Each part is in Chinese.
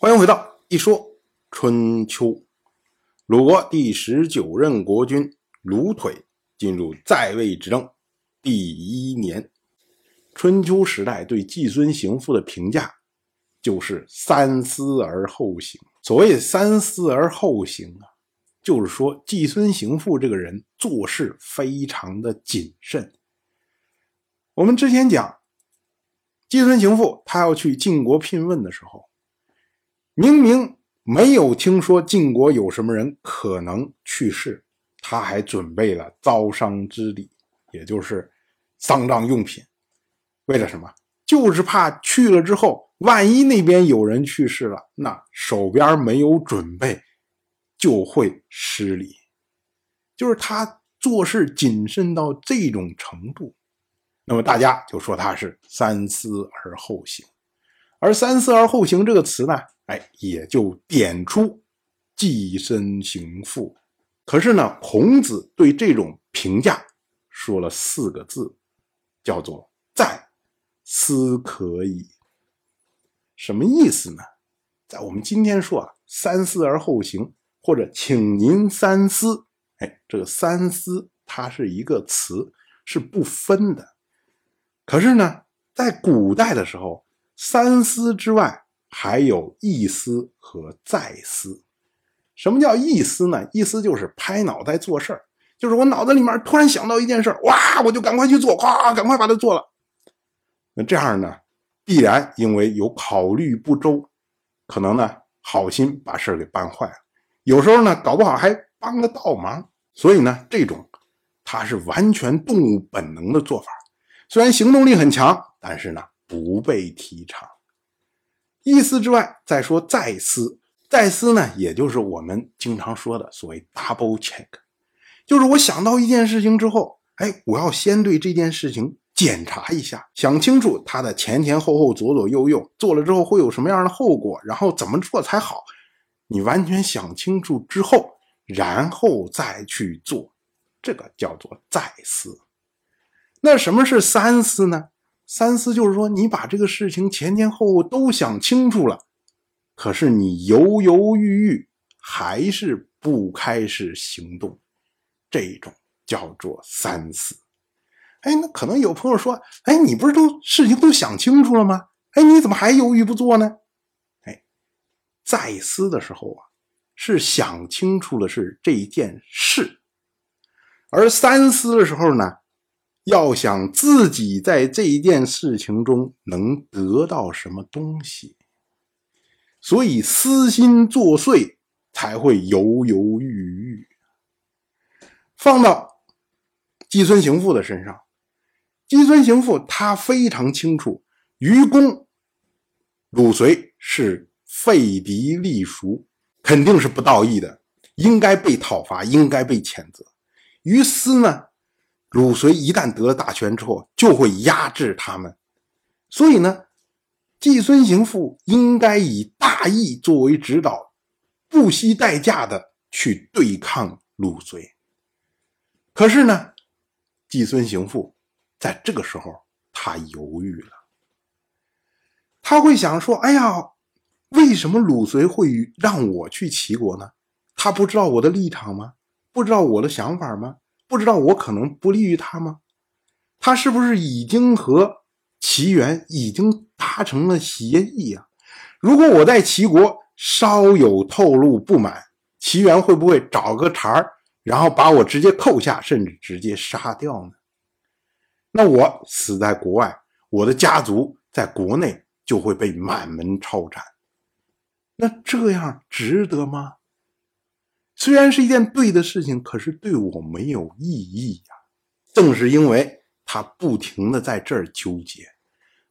欢迎回到一说春秋。鲁国第十九任国君鲁腿进入在位执政第一年。春秋时代对季孙行父的评价就是“三思而后行”。所谓“三思而后行”啊，就是说季孙行父这个人做事非常的谨慎。我们之前讲，季孙行父他要去晋国聘问的时候。明明没有听说晋国有什么人可能去世，他还准备了遭伤之礼，也就是丧葬用品。为了什么？就是怕去了之后，万一那边有人去世了，那手边没有准备，就会失礼。就是他做事谨慎到这种程度，那么大家就说他是三思而后行。而“三思而后行”这个词呢？哎，也就点出寄身行父。可是呢，孔子对这种评价说了四个字，叫做“在思可矣”。什么意思呢？在我们今天说啊，“三思而后行”或者“请您三思”，哎，这个“三思”它是一个词，是不分的。可是呢，在古代的时候，“三思”之外，还有意思和再思，什么叫意思呢？意思就是拍脑袋做事儿，就是我脑子里面突然想到一件事哇，我就赶快去做，咵，赶快把它做了。那这样呢，必然因为有考虑不周，可能呢好心把事儿给办坏了，有时候呢搞不好还帮个倒忙。所以呢，这种它是完全动物本能的做法，虽然行动力很强，但是呢不被提倡。意思之外，再说再思，再思呢，也就是我们经常说的所谓 double check，就是我想到一件事情之后，哎，我要先对这件事情检查一下，想清楚它的前前后后、左左右右，做了之后会有什么样的后果，然后怎么做才好。你完全想清楚之后，然后再去做，这个叫做再思。那什么是三思呢？三思就是说，你把这个事情前前后后都想清楚了，可是你犹犹豫豫，还是不开始行动，这种叫做三思。哎，那可能有朋友说，哎，你不是都事情都想清楚了吗？哎，你怎么还犹豫不做呢？哎，再思的时候啊，是想清楚了是这件事，而三思的时候呢？要想自己在这一件事情中能得到什么东西，所以私心作祟才会犹犹豫豫。放到季孙行父的身上，季孙行父他非常清楚，愚公鲁随是废嫡立庶，肯定是不道义的，应该被讨伐，应该被谴责。于私呢？鲁随一旦得了大权之后，就会压制他们，所以呢，季孙行父应该以大义作为指导，不惜代价的去对抗鲁随。可是呢，季孙行父在这个时候他犹豫了，他会想说：“哎呀，为什么鲁随会让我去齐国呢？他不知道我的立场吗？不知道我的想法吗？”不知道我可能不利于他吗？他是不是已经和齐元已经达成了协议啊？如果我在齐国稍有透露不满，齐元会不会找个茬儿，然后把我直接扣下，甚至直接杀掉呢？那我死在国外，我的家族在国内就会被满门抄斩。那这样值得吗？虽然是一件对的事情，可是对我没有意义呀。正是因为他不停的在这儿纠结，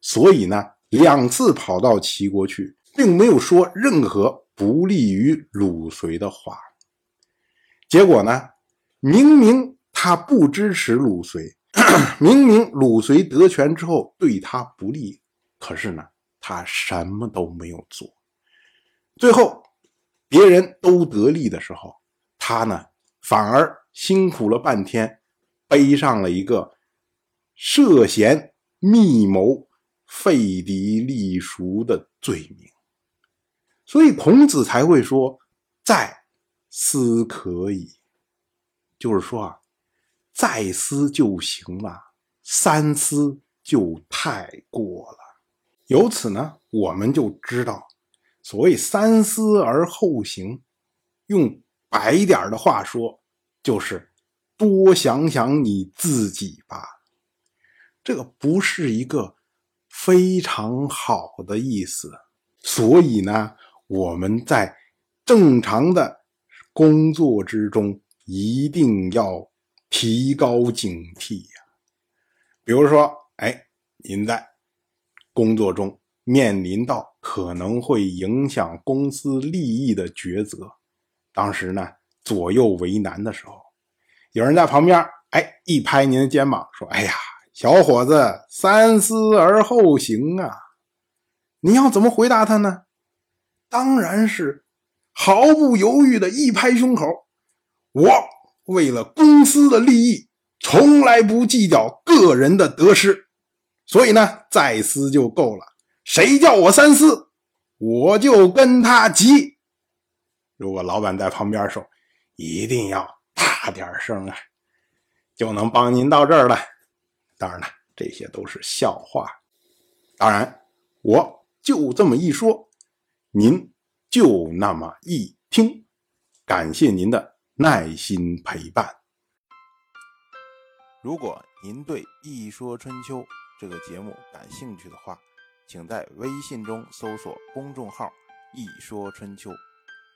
所以呢，两次跑到齐国去，并没有说任何不利于鲁随的话。结果呢，明明他不支持鲁随，明明鲁随得权之后对他不利，可是呢，他什么都没有做。最后，别人都得利的时候。他呢，反而辛苦了半天，背上了一个涉嫌密谋废嫡立庶的罪名。所以孔子才会说：“再思可以。”就是说啊，再思就行了，三思就太过了。由此呢，我们就知道，所谓“三思而后行”，用白一点的话说，就是多想想你自己吧。这个不是一个非常好的意思。所以呢，我们在正常的工作之中，一定要提高警惕呀。比如说，哎，您在工作中面临到可能会影响公司利益的抉择，当时呢左右为难的时候，有人在旁边，哎，一拍您的肩膀，说：“哎呀，小伙子，三思而后行啊。”你要怎么回答他呢？当然是毫不犹豫的一拍胸口。我为了公司的利益，从来不计较个人的得失，所以呢，再思就够了。谁叫我三思，我就跟他急。如果老板在旁边说：“一定要大点声啊”，就能帮您到这儿了。当然了，这些都是笑话。当然，我。就这么一说，您就那么一听，感谢您的耐心陪伴。如果您对《一说春秋》这个节目感兴趣的话，请在微信中搜索公众号“一说春秋”，